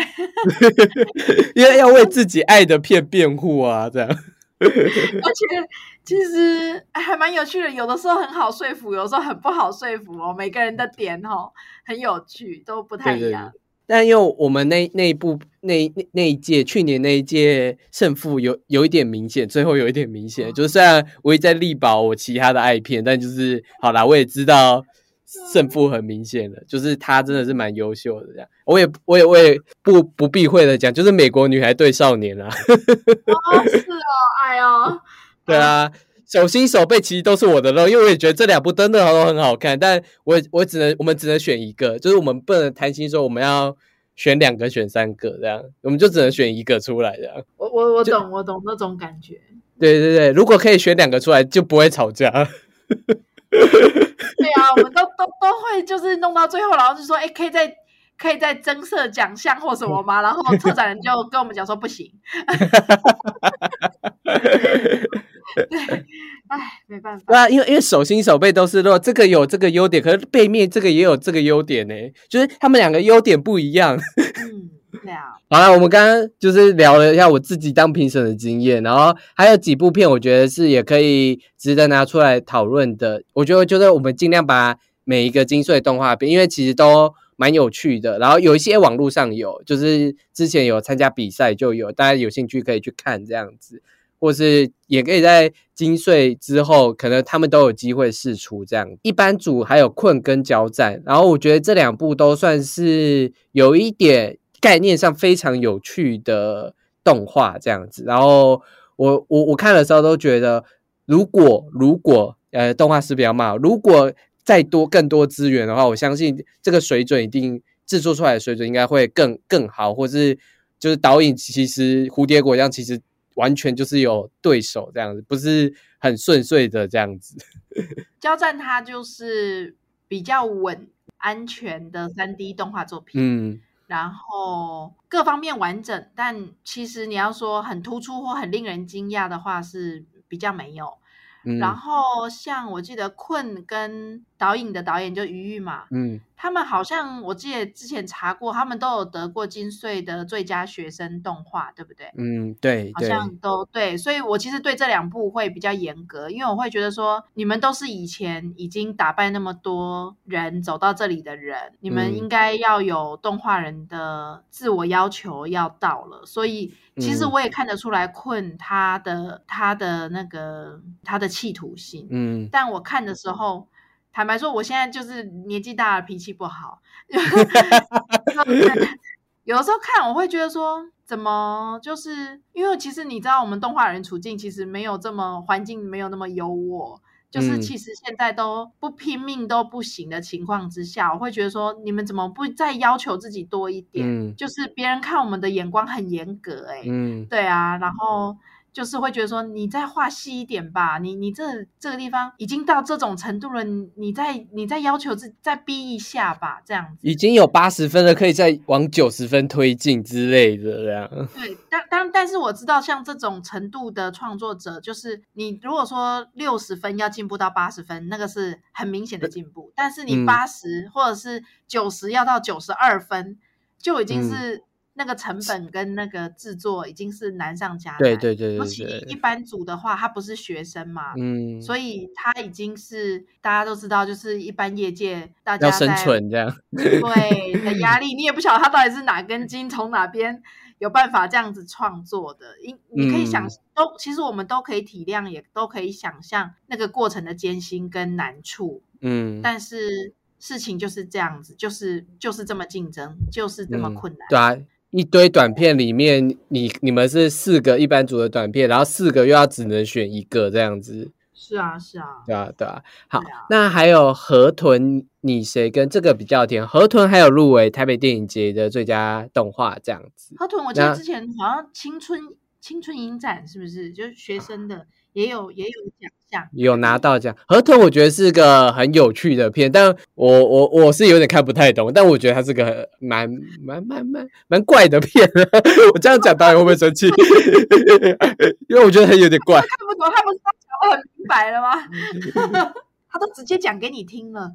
因为要为自己爱的片辩护啊，这样。而且其实还蛮有趣的，有的时候很好说服，有时候很不好说服哦。每个人的点哦很有趣，都不太一样。但因为我们那那一部那那那一届去年那一届胜负有有一点明显，最后有一点明显，就是虽然我也在力保我其他的爱片，但就是好啦，我也知道胜负很明显的，就是他真的是蛮优秀的这样。我也我也我也不不避讳的讲，就是美国女孩对少年啊。哦，是哦，哎呦，对啊，手心手背其实都是我的肉，因为我也觉得这两部真的都很好看，但我我只能我们只能选一个，就是我们不能贪心说我们要。选两个，选三个，这样我们就只能选一个出来，这样。我我我懂，我懂那种感觉。对对对，如果可以选两个出来，就不会吵架。对啊，我们都都都会就是弄到最后，然后就说，哎，可以再可以再增设奖项或什么吗？然后策展人就跟我们讲说不行。对。哎，没办法。对啊，因为因为手心手背都是肉，这个有这个优点，可是背面这个也有这个优点呢，就是他们两个优点不一样。嗯，对啊。好了，我们刚刚就是聊了一下我自己当评审的经验，然后还有几部片，我觉得是也可以值得拿出来讨论的。我觉得就是我们尽量把每一个精髓动画片，因为其实都蛮有趣的，然后有一些网络上有，就是之前有参加比赛就有，大家有兴趣可以去看这样子。或是也可以在金穗之后，可能他们都有机会试出这样。一般组还有困跟交战，然后我觉得这两部都算是有一点概念上非常有趣的动画这样子。然后我我我看的时候都觉得，如果如果呃动画师比较骂，如果再多更多资源的话，我相信这个水准一定制作出来的水准应该会更更好，或是就是导演其实蝴蝶果酱其实。完全就是有对手这样子，不是很顺遂的这样子。交战它就是比较稳、安全的三 D 动画作品，嗯，然后各方面完整，但其实你要说很突出或很令人惊讶的话，是比较没有。然后像我记得困跟导演的导演就余玉嘛，嗯。他们好像我记得之前查过，他们都有得过金穗的最佳学生动画，对不对？嗯，对，好像都对。所以我其实对这两部会比较严格，因为我会觉得说，你们都是以前已经打败那么多人走到这里的人，你们应该要有动画人的自我要求要到了。所以其实我也看得出来困他的他的那个他的企图性，嗯，但我看的时候。坦白说，我现在就是年纪大了，脾气不好。有的时候看，我会觉得说，怎么就是因为其实你知道，我们动画人处境其实没有这么环境没有那么优渥，就是其实现在都不拼命都不行的情况之下，我会觉得说，你们怎么不再要求自己多一点？就是别人看我们的眼光很严格，哎，嗯，对啊，然后。就是会觉得说，你再画细一点吧，你你这这个地方已经到这种程度了，你再你再要求自再逼一下吧，这样子已经有八十分了，可以再往九十分推进之类的这样。对，但但但是我知道，像这种程度的创作者，就是你如果说六十分要进步到八十分，那个是很明显的进步，但是你八十或者是九十要到九十二分，就已经是。那个成本跟那个制作已经是难上加难，对对对对。尤其一。般组的话，他不是学生嘛，嗯，所以他已经是大家都知道，就是一般业界大家要生存这样，对的压力，你也不晓得他到底是哪根筋从哪边有办法这样子创作的，因你可以想都，其实我们都可以体谅，也都可以想象那个过程的艰辛跟难处，嗯，但是事情就是这样子，就是就是这么竞争，就是这么困难，对啊。一堆短片里面，你你们是四个一般组的短片，然后四个又要只能选一个这样子。是啊，是啊，对啊，对啊。好，那还有河豚，你谁跟这个比较甜？河豚还有入围台北电影节的最佳动画这样子。河豚，我记得之前好像青春青春影展是不是？就是学生的。也有也有奖项，有拿到奖。河豚我觉得是个很有趣的片，但我我我是有点看不太懂，但我觉得它是个蛮蛮蛮蛮蛮怪的片。我这样讲导演会不会生气？因为我觉得他有点怪。看不懂，他不是讲的很明白了吗？他都直接讲给你听了。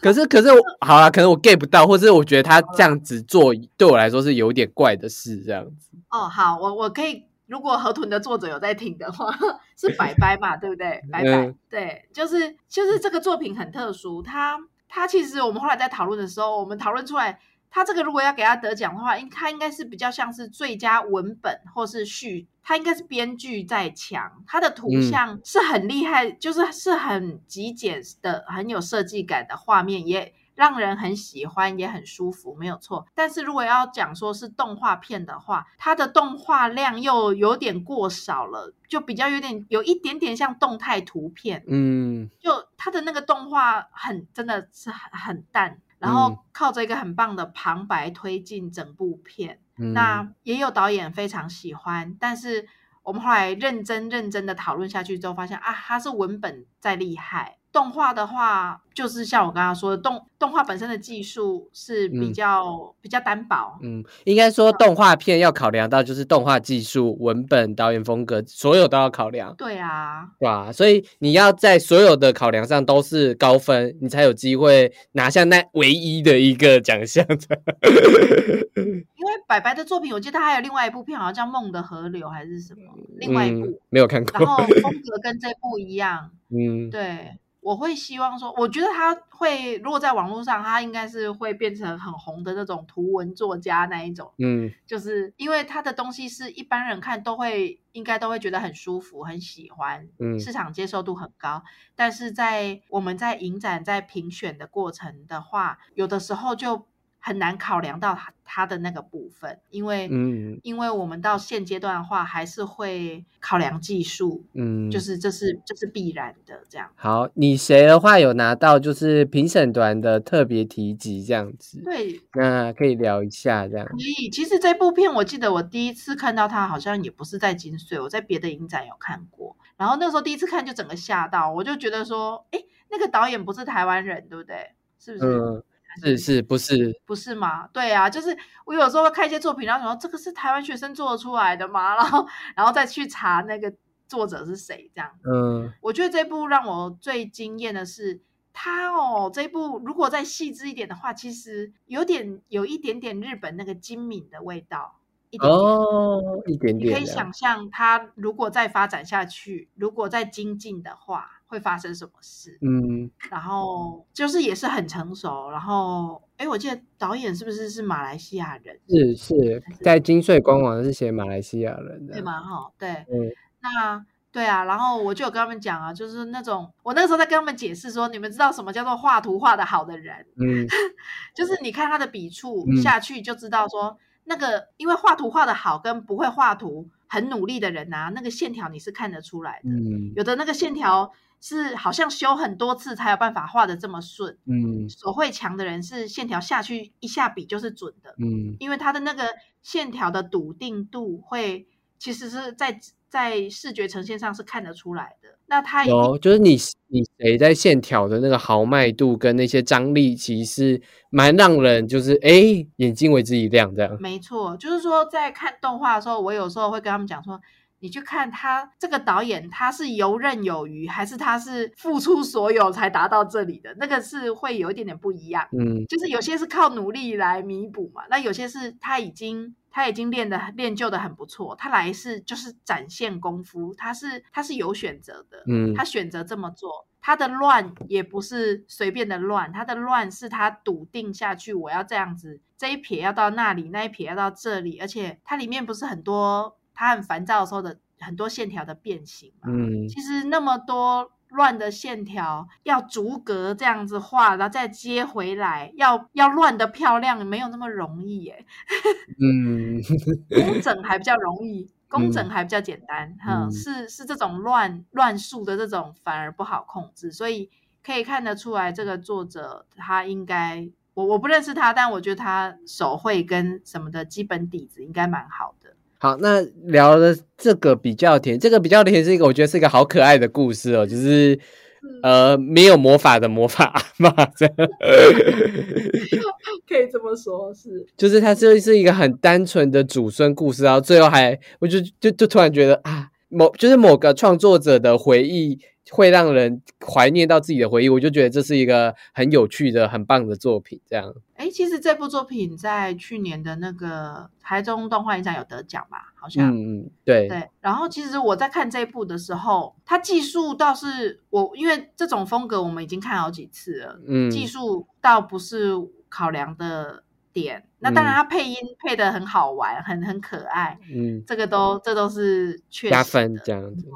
可是可是好了，可能我 get 不到，或者我觉得他这样子做对我来说是有点怪的事，这样子。哦，好，我我可以。如果河豚的作者有在听的话，是白白嘛，对不对？白白，对，就是就是这个作品很特殊，它它其实我们后来在讨论的时候，我们讨论出来，它这个如果要给他得奖的话，应它应该是比较像是最佳文本或是序，它应该是编剧在强，它的图像是很厉害，就是是很极简的，很有设计感的画面也。让人很喜欢，也很舒服，没有错。但是如果要讲说是动画片的话，它的动画量又有点过少了，就比较有点有一点点像动态图片。嗯，就它的那个动画很真的是很很淡，然后靠着一个很棒的旁白推进整部片。那也有导演非常喜欢，但是我们后来认真认真的讨论下去之后，发现啊，它是文本再厉害。动画的话，就是像我刚刚说的，动动画本身的技术是比较比较单薄。嗯，应该说动画片要考量到就是动画技术、文本、导演风格，所有都要考量。对啊，对啊？所以你要在所有的考量上都是高分，你才有机会拿下那唯一的一个奖项。因为白白的作品，我记得他还有另外一部片，好像叫《梦的河流》还是什么，另外一部没有看过。然后风格跟这部一样。嗯，对。我会希望说，我觉得他会如果在网络上，他应该是会变成很红的那种图文作家那一种，嗯，就是因为他的东西是一般人看都会应该都会觉得很舒服、很喜欢，嗯，市场接受度很高。但是在我们在影展在评选的过程的话，有的时候就。很难考量到他他的那个部分，因为嗯，因为我们到现阶段的话，还是会考量技术，嗯，就是这是这是必然的这样。好，你谁的话有拿到就是评审团的特别提及这样子？对，那可以聊一下这样。可以，其实这部片我记得我第一次看到它，好像也不是在金穗，我在别的影展有看过。然后那时候第一次看就整个吓到，我就觉得说，哎，那个导演不是台湾人，对不对？是不是？是是不是不是嘛？对啊，就是我有时候会看一些作品，然后说这个是台湾学生做出来的吗？然后然后再去查那个作者是谁，这样。嗯，我觉得这部让我最惊艳的是他哦，这部如果再细致一点的话，其实有点有一点点日本那个精敏的味道，一点哦，一点点。你可以想象他如果再发展下去，如果再精进的话。会发生什么事？嗯，然后就是也是很成熟，然后哎，我记得导演是不是是马来西亚人？是是，在金穗官网是写马来西亚人的，对吗？哈，对，嗯，那对啊，然后我就有跟他们讲啊，就是那种我那个时候在跟他们解释说，你们知道什么叫做画图画的好的人？嗯，就是你看他的笔触下去就知道说，那个因为画图画的好跟不会画图很努力的人啊，那个线条你是看得出来的，嗯，有的那个线条。是好像修很多次才有办法画的这么顺，嗯，手绘强的人是线条下去一下笔就是准的，嗯，因为他的那个线条的笃定度会其实是在在视觉呈现上是看得出来的。那他有就是你你谁在线条的那个豪迈度跟那些张力，其实蛮让人就是哎眼睛为之一亮这样。没错，就是说在看动画的时候，我有时候会跟他们讲说。你去看他这个导演，他是游刃有余，还是他是付出所有才达到这里的？那个是会有一点点不一样。嗯，就是有些是靠努力来弥补嘛，那有些是他已经他已经练的练就的很不错，他来是就是展现功夫，他是他是有选择的。嗯，他选择这么做，他的乱也不是随便的乱，他的乱是他笃定下去，我要这样子，这一撇要到那里，那一撇要到这里，而且它里面不是很多。他很烦躁的时候的很多线条的变形嘛，嗯，其实那么多乱的线条要逐格这样子画，然后再接回来，要要乱的漂亮，没有那么容易耶。嗯，工整还比较容易，工整还比较简单。哈，是是这种乱乱数的这种反而不好控制，所以可以看得出来，这个作者他应该。我我不认识他，但我觉得他手绘跟什么的基本底子应该蛮好的。好，那聊了这个比较甜，这个比较甜是一个我觉得是一个好可爱的故事哦，就是呃没有魔法的魔法嘛，这样可以这么说，是 就是它就是一个很单纯的祖孙故事，然后最后还我就就就突然觉得啊，某就是某个创作者的回忆。会让人怀念到自己的回忆，我就觉得这是一个很有趣的、很棒的作品。这样，哎，其实这部作品在去年的那个台中动画影展有得奖吧？好像，嗯嗯，对对。然后，其实我在看这部的时候，它技术倒是我，因为这种风格我们已经看好几次了，嗯，技术倒不是考量的点。那当然，它配音配的很好玩，很很可爱，嗯，这个都这都是加分这样子。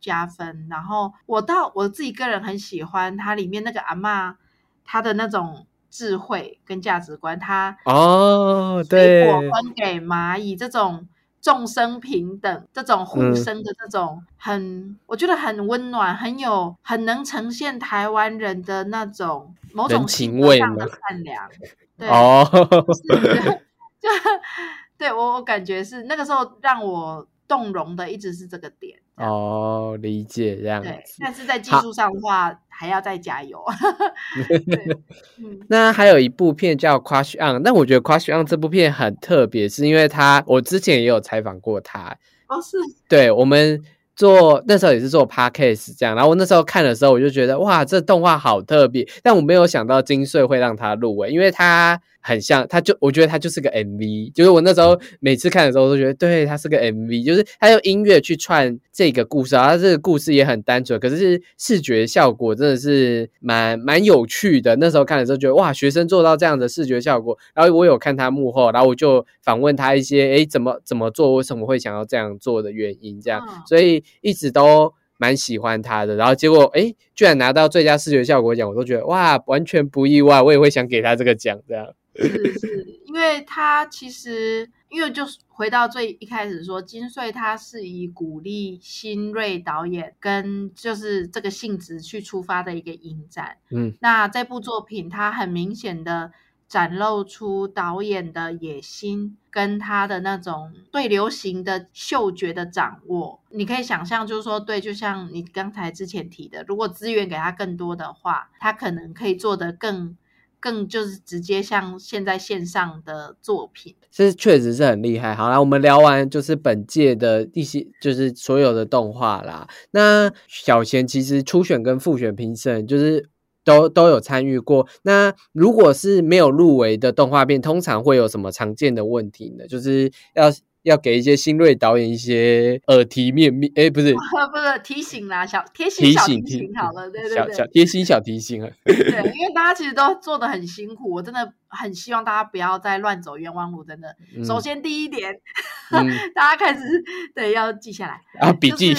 加分，然后我到我自己个人很喜欢它里面那个阿妈，她的那种智慧跟价值观，她哦，对，水果分给蚂蚁这种众生平等、这种互生的这种很，我觉得很温暖，很有很能呈现台湾人的那种某种情味上的善良，对哦，就 对我我感觉是那个时候让我。动容的一直是这个点哦，理解这样子。但是在技术上的话，还要再加油。那还有一部片叫《Crush On》，但我觉得《Crush On》这部片很特别，是因为他我之前也有采访过他。哦，是。对，我们做那时候也是做 Podcast 这样，然后我那时候看的时候，我就觉得哇，这动画好特别，但我没有想到金穗会让他入围，因为他。很像，他就我觉得他就是个 MV，就是我那时候每次看的时候都觉得，对他是个 MV，就是他用音乐去串这个故事啊，他这个故事也很单纯，可是视觉效果真的是蛮蛮有趣的。那时候看的时候觉得哇，学生做到这样的视觉效果，然后我有看他幕后，然后我就访问他一些，哎，怎么怎么做，为什么会想要这样做的原因，这样，所以一直都。蛮喜欢他的，然后结果哎，居然拿到最佳视觉效果奖，我都觉得哇，完全不意外，我也会想给他这个奖，这样。是是，因为他其实，因为就是回到最一开始说，金穗他是以鼓励新锐导演跟就是这个性质去出发的一个影展，嗯，那这部作品它很明显的。展露出导演的野心跟他的那种对流行的嗅觉的掌握，你可以想象，就是说，对，就像你刚才之前提的，如果资源给他更多的话，他可能可以做得更更就是直接像现在线上的作品，这确实是很厉害。好了，我们聊完就是本届的一些就是所有的动画啦。那小贤其实初选跟复选评审就是。都都有参与过。那如果是没有入围的动画片，通常会有什么常见的问题呢？就是要要给一些新锐导演一些耳提面命，哎，不是，不是提醒啦，小贴心小提醒好了，对对对，小贴心小提醒啊。对，因为大家其实都做的很辛苦，我真的很希望大家不要再乱走冤枉路。真的，首先第一点，大家开始对要记下来啊，笔记。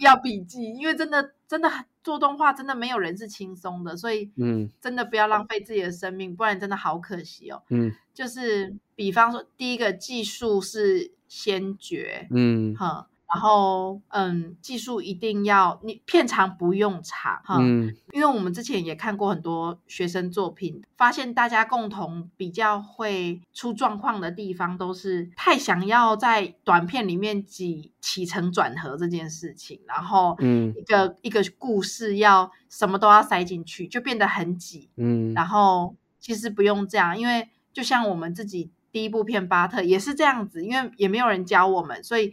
要笔记，因为真的真的做动画真的没有人是轻松的，所以嗯，真的不要浪费自己的生命，不然真的好可惜哦。嗯，就是比方说，第一个技术是先决，嗯，哈。然后，嗯，技术一定要你片长不用长哈，嗯，因为我们之前也看过很多学生作品，发现大家共同比较会出状况的地方，都是太想要在短片里面挤起承转合这件事情，然后，嗯，一个一个故事要什么都要塞进去，就变得很挤，嗯，然后其实不用这样，因为就像我们自己第一部片《巴特》也是这样子，因为也没有人教我们，所以。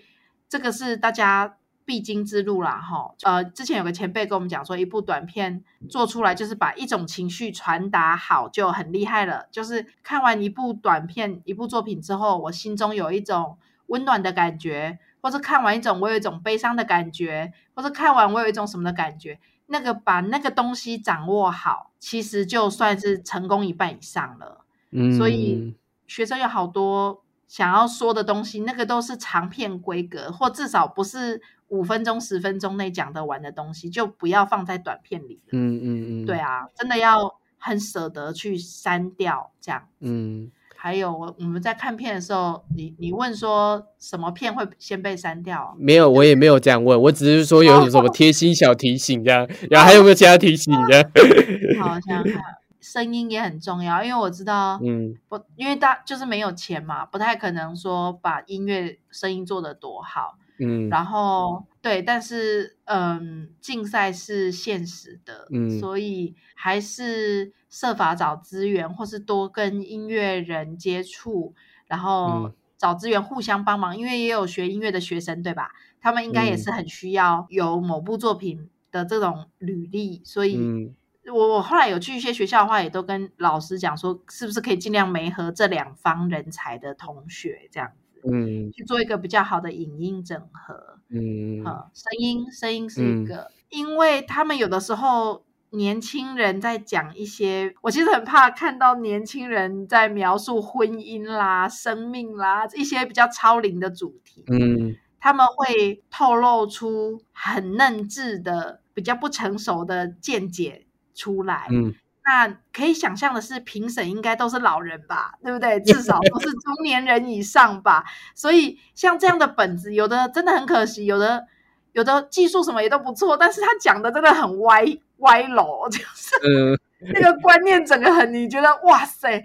这个是大家必经之路啦，哈。呃，之前有个前辈跟我们讲说，一部短片做出来就是把一种情绪传达好就很厉害了。就是看完一部短片、一部作品之后，我心中有一种温暖的感觉，或者看完一种我有一种悲伤的感觉，或者看完我有一种什么的感觉。那个把那个东西掌握好，其实就算是成功一半以上了。嗯，所以学生有好多。想要说的东西，那个都是长片规格，或至少不是五分钟、十分钟内讲得完的东西，就不要放在短片里。嗯嗯嗯，对啊，真的要很舍得去删掉这样。嗯，还有我我们在看片的时候，你你问说什么片会先被删掉？没有，我也没有这样问，我只是说有什么贴心小提醒这样。然后还有没有其他提醒这样？好，想想看。声音也很重要，因为我知道，嗯，不，因为大就是没有钱嘛，不太可能说把音乐声音做得多好，嗯，然后对，但是嗯，竞赛是现实的，嗯，所以还是设法找资源，或是多跟音乐人接触，然后找资源互相帮忙，因为也有学音乐的学生，对吧？他们应该也是很需要有某部作品的这种履历，所以。我我后来有去一些学校的话，也都跟老师讲说，是不是可以尽量媒合这两方人才的同学这样子，嗯，去做一个比较好的影音整合，嗯，好，声音声音是一个，因为他们有的时候年轻人在讲一些，我其实很怕看到年轻人在描述婚姻啦、生命啦一些比较超龄的主题，嗯，他们会透露出很嫩质的、比较不成熟的见解。出来，嗯，那可以想象的是，评审应该都是老人吧，对不对？至少都是中年人以上吧。所以像这样的本子，有的真的很可惜，有的有的技术什么也都不错，但是他讲的真的很歪 歪楼，就是那个观念整个很，你觉得哇塞，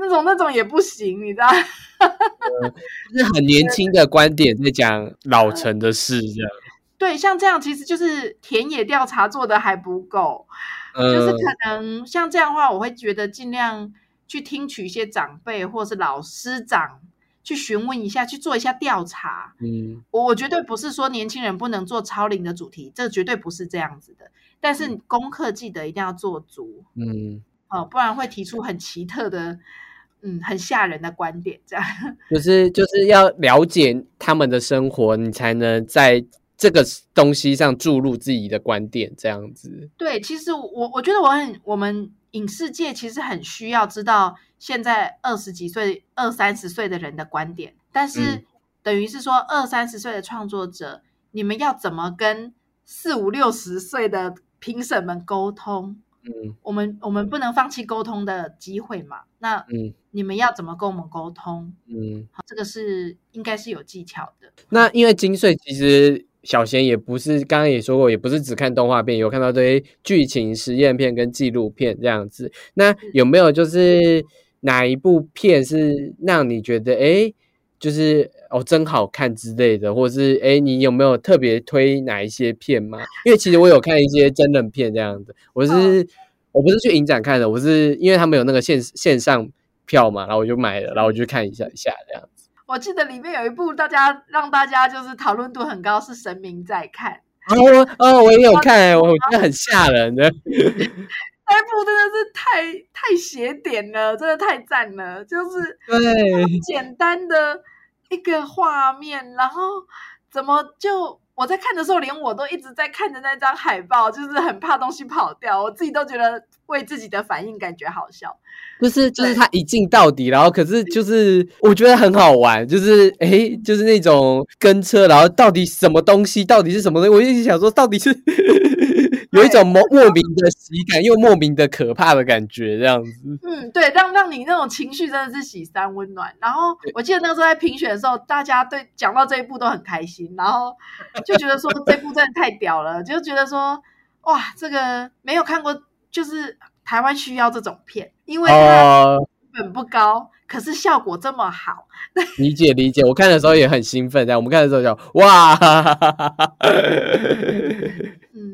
那种那种也不行，你知道？是很年轻的观点在讲老成的事，这样。对，像这样其实就是田野调查做的还不够。就是可能像这样的话，我会觉得尽量去听取一些长辈或者是老师长去询问一下，去做一下调查。嗯，我我绝对不是说年轻人不能做超龄的主题，这绝对不是这样子的。但是功课记得一定要做足。嗯，哦，不然会提出很奇特的、嗯，很吓人的观点。这样 就是就是要了解他们的生活，你才能在。这个东西上注入自己的观点，这样子。对，其实我我觉得我很，我们影视界其实很需要知道现在二十几岁、二三十岁的人的观点，但是等于是说二三十岁的创作者，你们要怎么跟四五六十岁的评审们沟通？嗯，我们我们不能放弃沟通的机会嘛？那嗯，你们要怎么跟我们沟通？嗯，好，这个是应该是有技巧的。那因为金穗其实。小贤也不是，刚刚也说过，也不是只看动画片，有看到这些剧情实验片跟纪录片这样子。那有没有就是哪一部片是让你觉得哎，就是哦真好看之类的，或者是哎你有没有特别推哪一些片吗？因为其实我有看一些真人片这样子，我是我不是去影展看的，我是因为他们有那个线线上票嘛，然后我就买了，然后我就看一下一下这样。我记得里面有一部，大家让大家就是讨论度很高，是《神明在看》。哦哦，我也有看，我觉得很吓人的。那部真的是太太邪点了，真的太赞了，就是 对简单的一个画面，然后怎么就我在看的时候，连我都一直在看着那张海报，就是很怕东西跑掉，我自己都觉得为自己的反应感觉好笑。就是就是他一镜到底，然后可是就是我觉得很好玩，就是哎，就是那种跟车，然后到底什么东西，到底是什么东西？我一直想说，到底是有一种莫莫名的喜感，又莫名的可怕的感觉，这样子。嗯，对，让让你那种情绪真的是喜三温暖。然后我记得那个时候在评选的时候，大家对讲到这一部都很开心，然后就觉得说这部真的太屌了，就觉得说哇，这个没有看过，就是。台湾需要这种片，因为它本不高，可是效果这么好。理解理解，我看的时候也很兴奋，在我们看的时候就哇，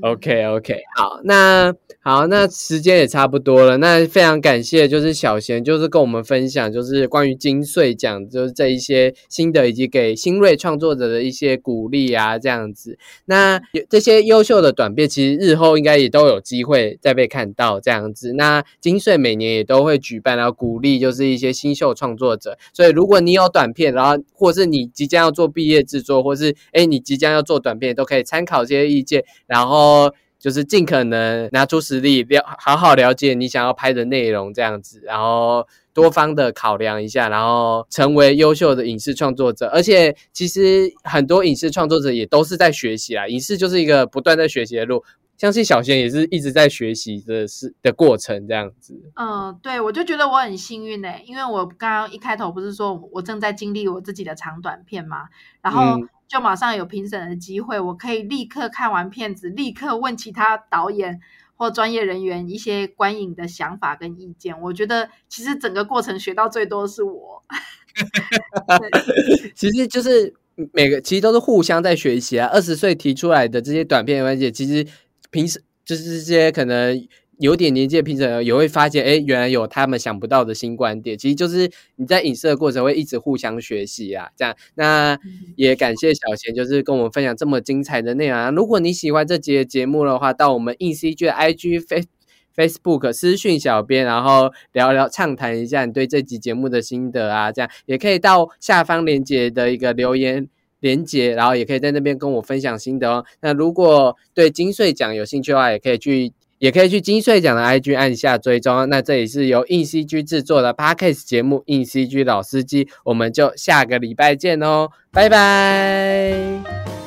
OK OK，好，那。好，那时间也差不多了。那非常感谢，就是小贤，就是跟我们分享，就是关于金穗奖，就是这一些心得，以及给新锐创作者的一些鼓励啊，这样子。那这些优秀的短片，其实日后应该也都有机会再被看到，这样子。那金穗每年也都会举办，然后鼓励就是一些新秀创作者。所以如果你你有短片，然后或是你即将要做毕业制作，或是哎你即将要做短片，都可以参考这些意见，然后。就是尽可能拿出实力了，好好了解你想要拍的内容，这样子，然后多方的考量一下，然后成为优秀的影视创作者。而且其实很多影视创作者也都是在学习啊，影视就是一个不断在学习的路。相信小贤也是一直在学习的是的过程，这样子。嗯，对，我就觉得我很幸运呢，因为我刚刚一开头不是说我正在经历我自己的长短片嘛，然后就马上有评审的机会，我可以立刻看完片子，立刻问其他导演或专业人员一些观影的想法跟意见。我觉得其实整个过程学到最多是我。其实就是每个其实都是互相在学习啊。二十岁提出来的这些短片环节，其实。平时就是这些可能有点年纪的评审也会发现，哎，原来有他们想不到的新观点。其实就是你在影视的过程会一直互相学习啊，这样。那也感谢小贤，就是跟我们分享这么精彩的内容啊。如果你喜欢这节节目的话，到我们 ECG 的 IG、Face Facebook 私讯小编，然后聊聊畅谈一下你对这集节目的心得啊，这样也可以到下方链接的一个留言。连接，然后也可以在那边跟我分享心得哦。那如果对金穗奖有兴趣的话，也可以去，也可以去金穗奖的 IG 按下追踪。那这里是由硬 CG 制作的 Podcast 节目《硬 CG 老司机》，我们就下个礼拜见哦，拜拜。